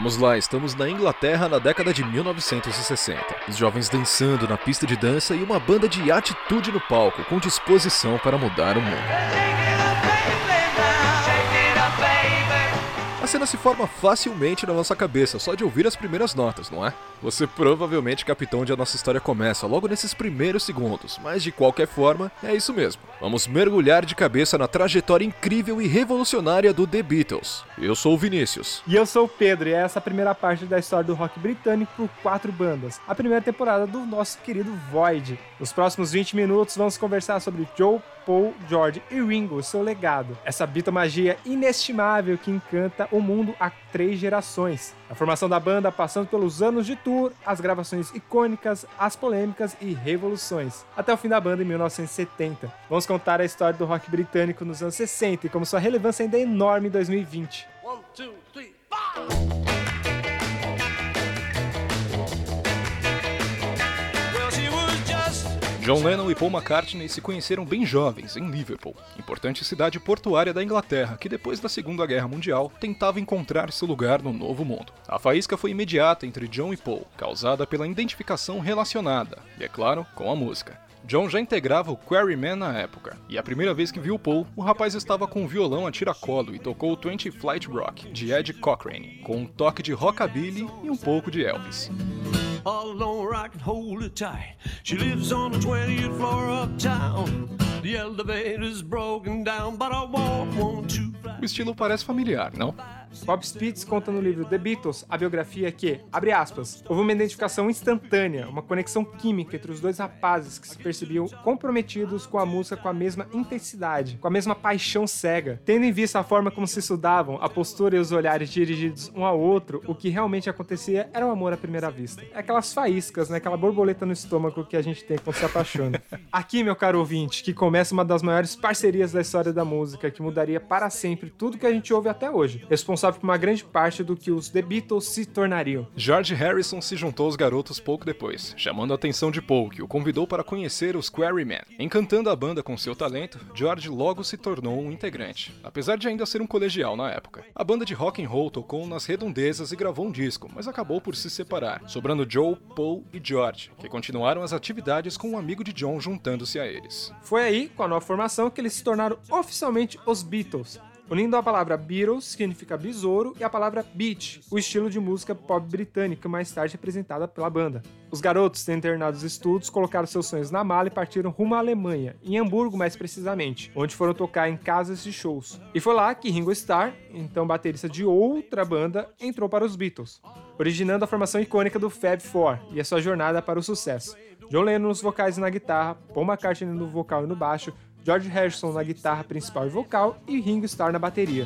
Vamos lá, estamos na Inglaterra na década de 1960. Os jovens dançando na pista de dança e uma banda de atitude no palco, com disposição para mudar o mundo. Cena se forma facilmente na nossa cabeça, só de ouvir as primeiras notas, não é? Você provavelmente captou onde a nossa história começa, logo nesses primeiros segundos, mas de qualquer forma, é isso mesmo. Vamos mergulhar de cabeça na trajetória incrível e revolucionária do The Beatles. Eu sou o Vinícius. E eu sou o Pedro, e essa é a primeira parte da história do rock britânico por quatro bandas. A primeira temporada do nosso querido Void. Nos próximos 20 minutos vamos conversar sobre Joe Paul, George e Ringo, seu legado. Essa bitomagia inestimável que encanta o mundo há três gerações. A formação da banda passando pelos anos de tour, as gravações icônicas, as polêmicas e revoluções, até o fim da banda em 1970. Vamos contar a história do rock britânico nos anos 60 e como sua relevância ainda é enorme em 2020. One, two, John Lennon e Paul McCartney se conheceram bem jovens em Liverpool, importante cidade portuária da Inglaterra que depois da Segunda Guerra Mundial tentava encontrar seu lugar no novo mundo. A faísca foi imediata entre John e Paul, causada pela identificação relacionada, e é claro, com a música. John já integrava o Quarrymen na época, e a primeira vez que viu Paul, o rapaz estava com um violão a tiracolo e tocou o 20 Flight Rock, de Ed Cochrane, com um toque de rockabilly e um pouco de Elvis. All alone I can hold her tight. She lives on the 20th floor uptown. The elevator's broken down, but I won't want to fly. O estilo parece familiar, não? Bob Spitz conta no livro The Beatles a biografia que, abre aspas, houve uma identificação instantânea, uma conexão química entre os dois rapazes que se percebiam comprometidos com a música com a mesma intensidade, com a mesma paixão cega. Tendo em vista a forma como se estudavam, a postura e os olhares dirigidos um ao outro, o que realmente acontecia era um amor à primeira vista. É aquelas faíscas, né? Aquela borboleta no estômago que a gente tem quando se apaixona. Aqui, meu caro ouvinte, que começa uma das maiores parcerias da história da música, que mudaria para sempre tudo que a gente ouve até hoje. Responsável responsável por uma grande parte do que os The Beatles se tornariam. George Harrison se juntou aos garotos pouco depois, chamando a atenção de Paul, que o convidou para conhecer os Quarrymen. Encantando a banda com seu talento, George logo se tornou um integrante, apesar de ainda ser um colegial na época. A banda de rock and roll tocou nas redondezas e gravou um disco, mas acabou por se separar, sobrando Joe, Paul e George, que continuaram as atividades com um amigo de John juntando-se a eles. Foi aí, com a nova formação, que eles se tornaram oficialmente os Beatles, unindo a palavra Beatles, significa besouro, e a palavra beat, o estilo de música pop britânica mais tarde representada pela banda. Os garotos, tendo terminado os estudos, colocaram seus sonhos na mala e partiram rumo à Alemanha, em Hamburgo mais precisamente, onde foram tocar em casas de shows. E foi lá que Ringo Starr, então baterista de outra banda, entrou para os Beatles, originando a formação icônica do Fab Four e a sua jornada para o sucesso. John Lennon nos vocais e na guitarra, Paul McCartney no vocal e no baixo, George Harrison na guitarra principal e vocal e Ringo Starr na bateria.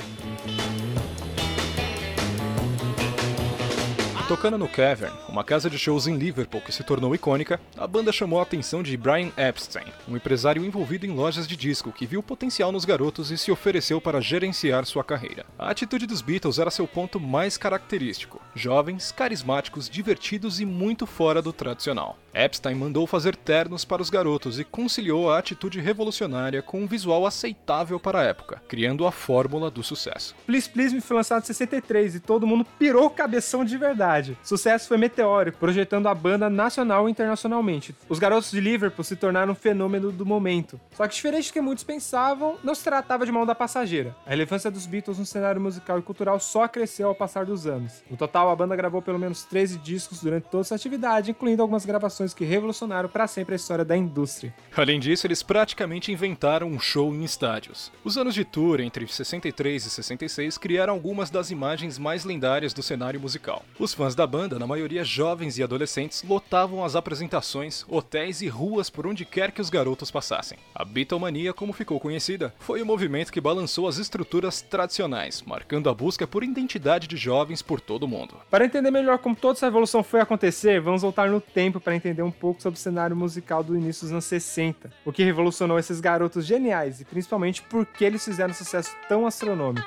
Tocando no Cavern, uma casa de shows em Liverpool que se tornou icônica, a banda chamou a atenção de Brian Epstein, um empresário envolvido em lojas de disco que viu potencial nos garotos e se ofereceu para gerenciar sua carreira. A atitude dos Beatles era seu ponto mais característico: jovens, carismáticos, divertidos e muito fora do tradicional. Epstein mandou fazer ternos para os garotos e conciliou a atitude revolucionária com um visual aceitável para a época, criando a fórmula do sucesso. Please Please Me foi lançado em 63 e todo mundo pirou cabeção de verdade. Sucesso foi meteórico, projetando a banda nacional e internacionalmente. Os garotos de Liverpool se tornaram um fenômeno do momento. Só que diferente do que muitos pensavam, não se tratava de uma onda passageira. A relevância dos Beatles no cenário musical e cultural só cresceu ao passar dos anos. No total, a banda gravou pelo menos 13 discos durante toda essa atividade, incluindo algumas gravações que revolucionaram para sempre a história da indústria. Além disso, eles praticamente inventaram um show em estádios. Os anos de tour entre 63 e 66 criaram algumas das imagens mais lendárias do cenário musical. Os fãs da banda, na maioria jovens e adolescentes, lotavam as apresentações, hotéis e ruas por onde quer que os garotos passassem. A Beatlemania, como ficou conhecida, foi o movimento que balançou as estruturas tradicionais, marcando a busca por identidade de jovens por todo o mundo. Para entender melhor como toda essa evolução foi acontecer, vamos voltar no tempo para entender entender um pouco sobre o cenário musical do início dos anos 60, o que revolucionou esses garotos geniais e principalmente por que eles fizeram um sucesso tão astronômico.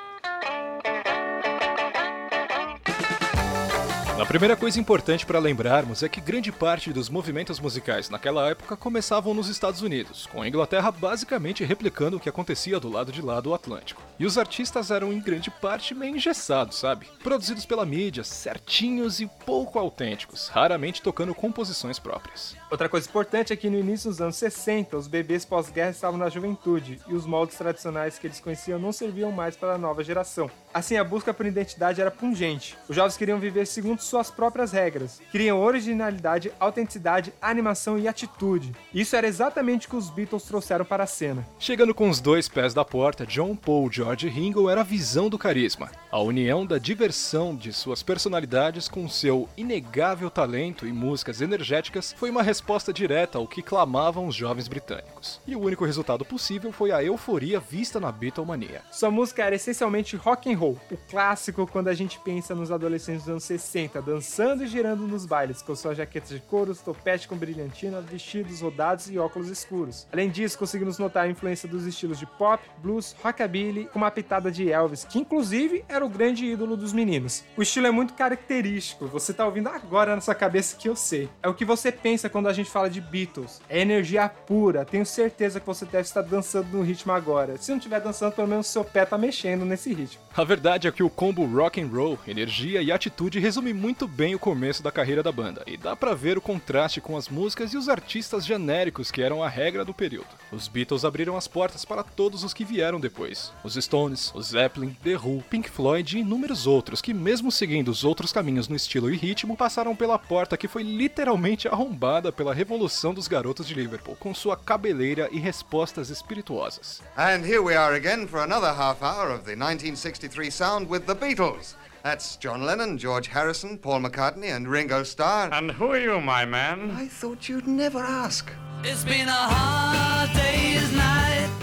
A primeira coisa importante para lembrarmos é que grande parte dos movimentos musicais naquela época começavam nos Estados Unidos, com a Inglaterra basicamente replicando o que acontecia do lado de lá do Atlântico. E os artistas eram em grande parte meio engessados, sabe? Produzidos pela mídia, certinhos e pouco autênticos, raramente tocando composições próprias. Outra coisa importante é que no início dos anos 60, os bebês pós-guerra estavam na juventude e os moldes tradicionais que eles conheciam não serviam mais para a nova geração. Assim, a busca por identidade era pungente. Os jovens queriam viver segundo suas próprias regras. Queriam originalidade, autenticidade, animação e atitude. Isso era exatamente o que os Beatles trouxeram para a cena. Chegando com os dois pés da porta, John Paul, George e Ringo era a visão do carisma, a união da diversão de suas personalidades com seu inegável talento e músicas energéticas foi uma resposta direta ao que clamavam os jovens britânicos. E o único resultado possível foi a euforia vista na Beatlemania. Sua música era essencialmente rock and roll, o clássico quando a gente pensa nos adolescentes dos anos 60, dançando e girando nos bailes, com suas jaquetas de couro, topete com brilhantina, vestidos rodados e óculos escuros. Além disso, conseguimos notar a influência dos estilos de pop, blues, rockabilly, com uma pitada de Elvis, que inclusive era o grande ídolo dos meninos. O estilo é muito característico, você tá ouvindo agora na sua cabeça que eu sei. É o que você pensa quando a gente fala de Beatles. É energia pura, tenho certeza que você deve estar dançando no ritmo agora. Se não estiver dançando, pelo menos seu pé tá mexendo nesse ritmo. A verdade é que o combo rock and roll, energia e atitude resume muito bem o começo da carreira da banda, e dá para ver o contraste com as músicas e os artistas genéricos que eram a regra do período. Os Beatles abriram as portas para todos os que vieram depois: os Stones, os Zeppelin, The Who, Pink Floyd e inúmeros outros que, mesmo seguindo os outros caminhos no estilo e ritmo, passaram pela porta que foi literalmente arrombada pela revolução dos garotos de Liverpool, com sua cabeleira e respostas espirituosas. And here we are again for another half hour of the 1963 sound with the Beatles. That's John Lennon, George Harrison, Paul McCartney, and Ringo Starr. And who are you, my man? I thought you'd never ask. It's been a hard day's night.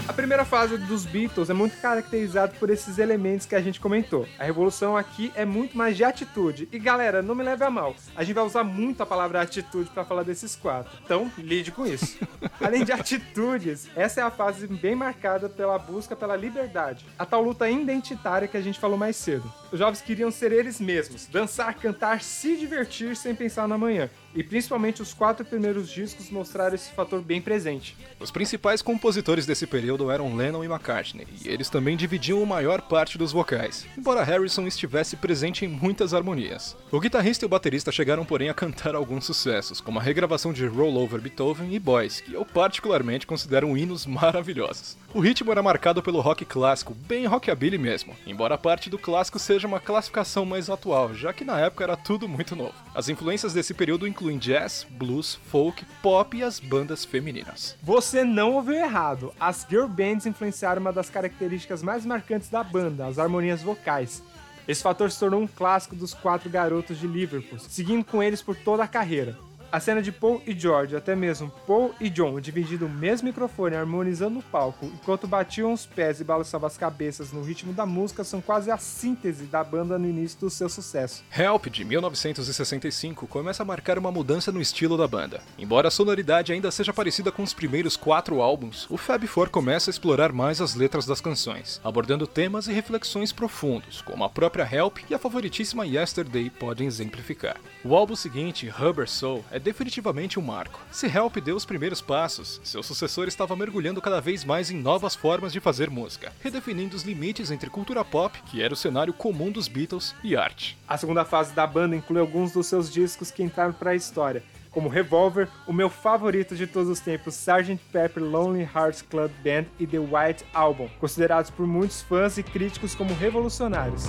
A primeira fase dos Beatles é muito caracterizada por esses elementos que a gente comentou. A revolução aqui é muito mais de atitude. E galera, não me leve a mal, a gente vai usar muito a palavra atitude para falar desses quatro. Então, lide com isso. Além de atitudes, essa é a fase bem marcada pela busca pela liberdade, a tal luta identitária que a gente falou mais cedo. Os jovens queriam ser eles mesmos, dançar, cantar, se divertir sem pensar na manhã. E principalmente os quatro primeiros discos mostraram esse fator bem presente. Os principais compositores desse período eram Lennon e McCartney, e eles também dividiam a maior parte dos vocais, embora Harrison estivesse presente em muitas harmonias. O guitarrista e o baterista chegaram, porém, a cantar alguns sucessos, como a regravação de Roll Over Beethoven e Boys, que eu particularmente considero hinos maravilhosos. O ritmo era marcado pelo rock clássico, bem rockabilly mesmo, embora a parte do clássico seja uma classificação mais atual, já que na época era tudo muito novo. As influências desse período incluem jazz, blues, folk, pop e as bandas femininas. Você não ouviu errado. As girl bands influenciaram uma das características mais marcantes da banda, as harmonias vocais. Esse fator se tornou um clássico dos quatro garotos de Liverpool, seguindo com eles por toda a carreira. A cena de Paul e George, até mesmo Paul e John, dividindo o mesmo microfone, harmonizando no palco, enquanto batiam os pés e balançavam as cabeças no ritmo da música, são quase a síntese da banda no início do seu sucesso. Help, de 1965, começa a marcar uma mudança no estilo da banda. Embora a sonoridade ainda seja parecida com os primeiros quatro álbuns, o Fab Four começa a explorar mais as letras das canções, abordando temas e reflexões profundos, como a própria Help e a favoritíssima Yesterday podem exemplificar. O álbum seguinte, Rubber Soul, é definitivamente um marco. Se Help deu os primeiros passos, seu sucessor estava mergulhando cada vez mais em novas formas de fazer música, redefinindo os limites entre cultura pop, que era o cenário comum dos Beatles, e arte. A segunda fase da banda inclui alguns dos seus discos que entraram para a história, como Revolver, o meu favorito de todos os tempos, Sgt. Pepper Lonely Hearts Club Band e The White Album, considerados por muitos fãs e críticos como revolucionários.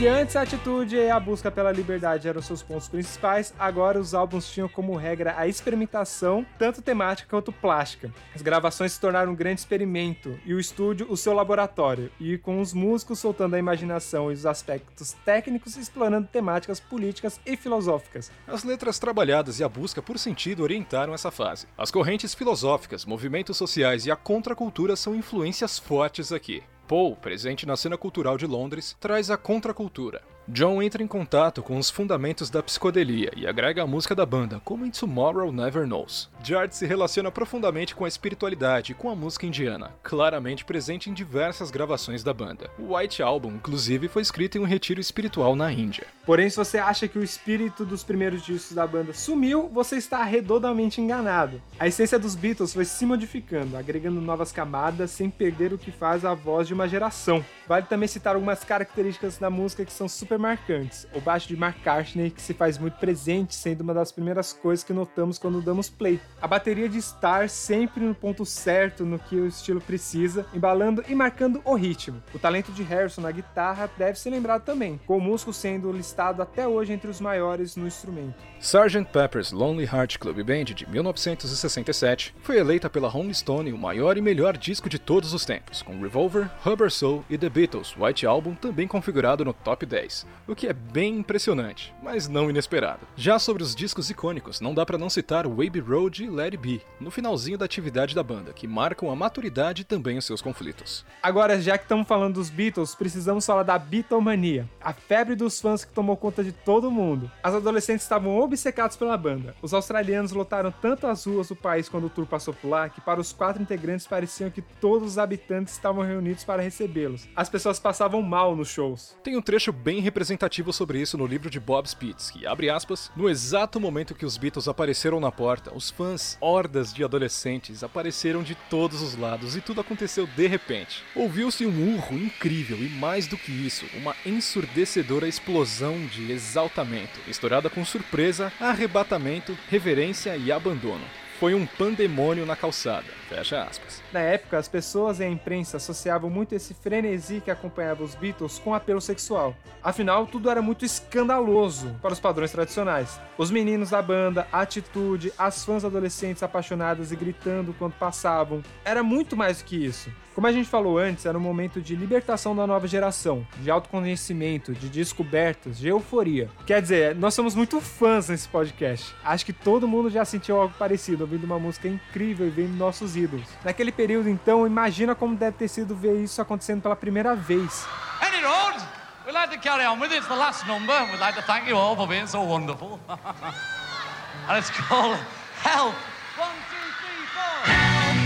Se antes a atitude e a busca pela liberdade eram seus pontos principais, agora os álbuns tinham como regra a experimentação, tanto temática quanto plástica. As gravações se tornaram um grande experimento e o estúdio o seu laboratório, e com os músicos soltando a imaginação e os aspectos técnicos explorando temáticas políticas e filosóficas. As letras trabalhadas e a busca por sentido orientaram essa fase. As correntes filosóficas, movimentos sociais e a contracultura são influências fortes aqui. Paul, presente na cena cultural de Londres, traz a contracultura. John entra em contato com os fundamentos da psicodelia e agrega a música da banda, como em Tomorrow Never Knows. George se relaciona profundamente com a espiritualidade e com a música indiana, claramente presente em diversas gravações da banda. O White Album, inclusive, foi escrito em um retiro espiritual na Índia. Porém, se você acha que o espírito dos primeiros discos da banda sumiu, você está redondamente enganado. A essência dos Beatles foi se modificando, agregando novas camadas sem perder o que faz a voz de uma geração. Vale também citar algumas características da música que são super marcantes. O baixo de McCartney, que se faz muito presente, sendo uma das primeiras coisas que notamos quando damos play. A bateria de estar sempre no ponto certo no que o estilo precisa, embalando e marcando o ritmo. O talento de Harrison na guitarra deve ser lembrado também, com o músico sendo listado até hoje entre os maiores no instrumento. Sgt. Pepper's Lonely Heart Club Band de 1967 foi eleita pela Rolling Stone o maior e melhor disco de todos os tempos, com Revolver, Rubber Soul e The Beatles White Album também configurado no top 10, o que é bem impressionante, mas não inesperado. Já sobre os discos icônicos, não dá para não citar Baby Road e Let It Be, no finalzinho da atividade da banda, que marcam a maturidade e também os seus conflitos. Agora, já que estamos falando dos Beatles, precisamos falar da Beatlemania, a febre dos fãs que tomou conta de todo mundo. As adolescentes estavam obcecados pela banda. Os australianos lotaram tanto as ruas do país quando o tour passou por lá que para os quatro integrantes pareciam que todos os habitantes estavam reunidos para recebê-los. As pessoas passavam mal nos shows. Tem um trecho bem representativo sobre isso no livro de Bob Spitz, que abre aspas, no exato momento que os Beatles apareceram na porta, os fãs, hordas de adolescentes, apareceram de todos os lados e tudo aconteceu de repente. Ouviu-se um urro incrível e mais do que isso, uma ensurdecedora explosão de exaltamento, misturada com surpresa, arrebatamento, reverência e abandono. Foi um pandemônio na calçada. Fecha aspas. Na época, as pessoas e a imprensa associavam muito esse frenesi que acompanhava os Beatles com apelo sexual. Afinal, tudo era muito escandaloso para os padrões tradicionais. Os meninos da banda, a atitude, as fãs adolescentes apaixonadas e gritando quando passavam. Era muito mais do que isso. Como a gente falou antes, era um momento de libertação da nova geração, de autoconhecimento, de descobertas, de euforia. Quer dizer, nós somos muito fãs nesse podcast. Acho que todo mundo já sentiu algo parecido, ouvindo uma música incrível e vendo nossos Naquele período, então, imagina como deve ter sido ver isso acontecendo pela primeira vez. Any road, we'd like to carry on with it. It's the last number. We'd like to thank you all for being so wonderful. and it's called Help. One, two, three, four. Help,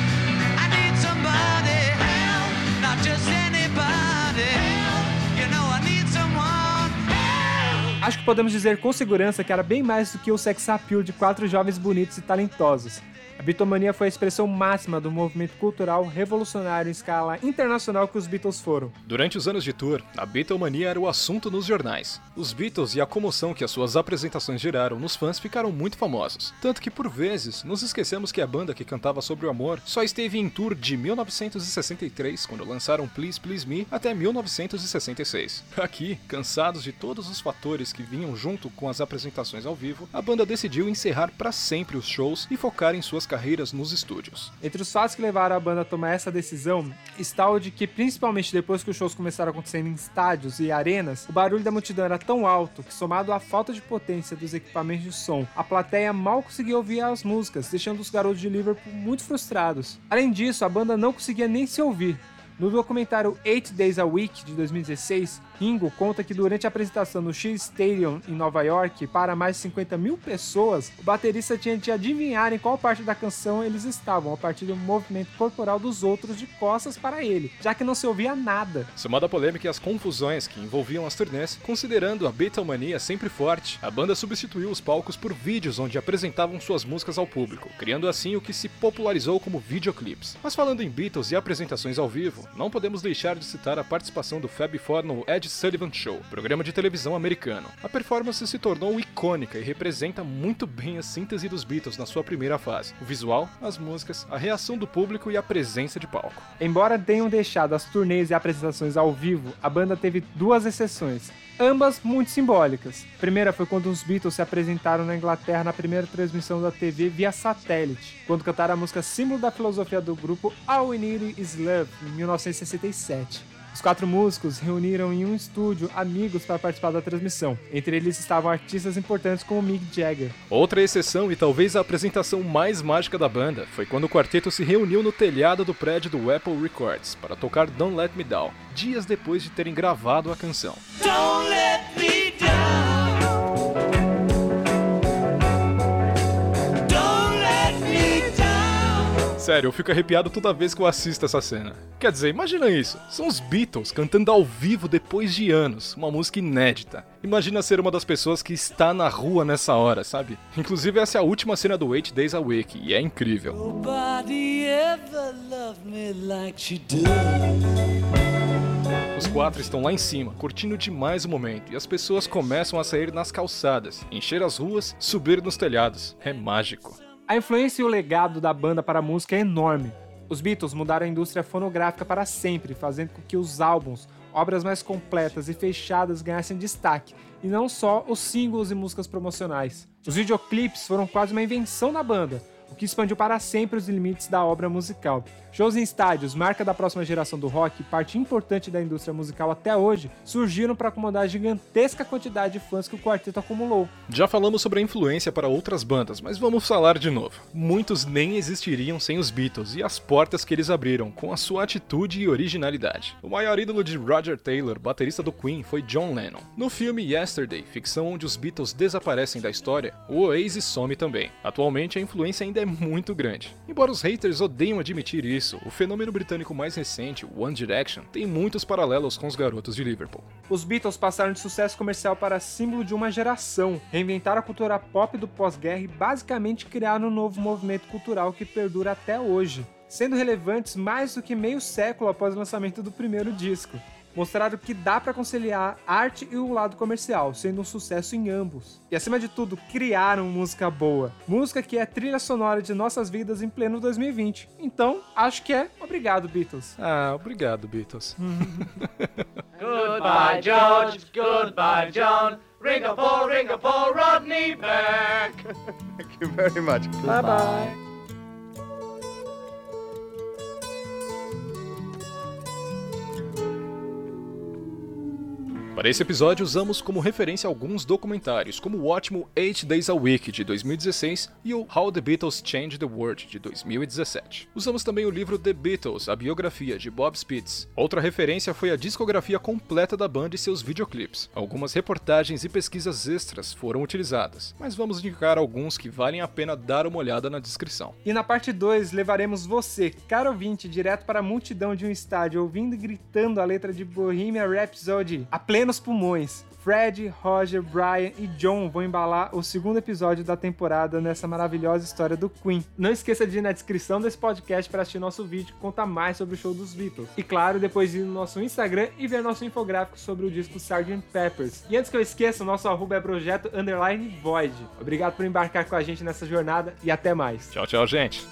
I need somebody. Help, not just anybody. Help, you know I need someone. Help. Acho que podemos dizer com segurança que era bem mais do que o sex appeal de quatro jovens bonitos e talentosos. A bitomania foi a expressão máxima do movimento cultural revolucionário em escala internacional que os Beatles foram. Durante os anos de tour, a Beatlemania era o assunto nos jornais. Os Beatles e a comoção que as suas apresentações geraram nos fãs ficaram muito famosos. Tanto que, por vezes, nos esquecemos que a banda que cantava sobre o amor só esteve em tour de 1963, quando lançaram Please Please Me, até 1966. Aqui, cansados de todos os fatores que vinham junto com as apresentações ao vivo, a banda decidiu encerrar para sempre os shows e focar em suas carreiras nos estúdios. Entre os fatos que levaram a banda a tomar essa decisão está o de que, principalmente depois que os shows começaram a acontecer em estádios e arenas, o barulho da multidão era tão alto que, somado à falta de potência dos equipamentos de som, a plateia mal conseguia ouvir as músicas, deixando os garotos de Liverpool muito frustrados. Além disso, a banda não conseguia nem se ouvir. No documentário Eight Days a Week de 2016, Ringo conta que durante a apresentação no Shea Stadium em Nova York para mais de 50 mil pessoas, o baterista tinha de adivinhar em qual parte da canção eles estavam a partir do movimento corporal dos outros de costas para ele, já que não se ouvia nada. Somado à polêmica e às confusões que envolviam as turnês, considerando a Beatlemania sempre forte, a banda substituiu os palcos por vídeos onde apresentavam suas músicas ao público, criando assim o que se popularizou como videoclips. Mas falando em Beatles e apresentações ao vivo, não podemos deixar de citar a participação do Fab Four no Ed Sullivan Show, programa de televisão americano. A performance se tornou icônica e representa muito bem a síntese dos Beatles na sua primeira fase: o visual, as músicas, a reação do público e a presença de palco. Embora tenham deixado as turnês e apresentações ao vivo, a banda teve duas exceções, ambas muito simbólicas. A primeira foi quando os Beatles se apresentaram na Inglaterra na primeira transmissão da TV via satélite, quando cantaram a música símbolo da filosofia do grupo All We Need Is Love, em 1967. Os quatro músicos reuniram em um estúdio amigos para participar da transmissão. Entre eles estavam artistas importantes como Mick Jagger. Outra exceção e talvez a apresentação mais mágica da banda foi quando o quarteto se reuniu no telhado do prédio do Apple Records para tocar Don't Let Me Down, dias depois de terem gravado a canção. Don't let me Sério, eu fico arrepiado toda vez que eu assisto essa cena. Quer dizer, imagina isso. São os Beatles cantando ao vivo depois de anos, uma música inédita. Imagina ser uma das pessoas que está na rua nessa hora, sabe? Inclusive essa é a última cena do Eight Days a Week e é incrível. Nobody ever loved me like she do. Os quatro estão lá em cima, curtindo demais o momento, e as pessoas começam a sair nas calçadas, encher as ruas, subir nos telhados. É mágico. A influência e o legado da banda para a música é enorme. Os Beatles mudaram a indústria fonográfica para sempre, fazendo com que os álbuns, obras mais completas e fechadas ganhassem destaque, e não só os singles e músicas promocionais. Os videoclipes foram quase uma invenção da banda, o que expandiu para sempre os limites da obra musical. Shows em estádios, marca da próxima geração do rock parte importante da indústria musical até hoje, surgiram para acomodar a gigantesca quantidade de fãs que o quarteto acumulou. Já falamos sobre a influência para outras bandas, mas vamos falar de novo. Muitos nem existiriam sem os Beatles e as portas que eles abriram, com a sua atitude e originalidade. O maior ídolo de Roger Taylor, baterista do Queen, foi John Lennon. No filme Yesterday, ficção onde os Beatles desaparecem da história, o Oasis some também. Atualmente a influência ainda é muito grande. Embora os haters odeiam admitir isso, o fenômeno britânico mais recente, One Direction, tem muitos paralelos com os garotos de Liverpool. Os Beatles passaram de sucesso comercial para símbolo de uma geração, reinventaram a cultura pop do pós-guerra e basicamente criaram um novo movimento cultural que perdura até hoje, sendo relevantes mais do que meio século após o lançamento do primeiro disco. Mostraram que dá para conciliar arte e o lado comercial, sendo um sucesso em ambos. E acima de tudo, criaram música boa. Música que é trilha sonora de nossas vidas em pleno 2020. Então, acho que é obrigado, Beatles. Ah, obrigado, Beatles. Goodbye, George. Goodbye, John. Ring a ball, ring a ball, Rodney back. Thank you very much. Bye bye. Para esse episódio, usamos como referência alguns documentários, como o ótimo Eight Days a Week de 2016 e o How the Beatles Changed the World de 2017. Usamos também o livro The Beatles, a biografia de Bob Spitz. Outra referência foi a discografia completa da banda e seus videoclipes. Algumas reportagens e pesquisas extras foram utilizadas, mas vamos indicar alguns que valem a pena dar uma olhada na descrição. E na parte 2 levaremos você, caro ouvinte, direto para a multidão de um estádio, ouvindo e gritando a letra de Bohemian Rhapsody a plenos pulmões. Fred, Roger, Brian e John vão embalar o segundo episódio da temporada nessa maravilhosa história do Queen. Não esqueça de ir na descrição desse podcast para assistir nosso vídeo que conta mais sobre o show dos Beatles. E claro, depois ir no nosso Instagram e ver nosso infográfico sobre o disco Sgt. Peppers. E antes que eu esqueça, o nosso arroba é projeto underline void. Obrigado por embarcar com a gente nessa jornada e até mais. Tchau, tchau, gente!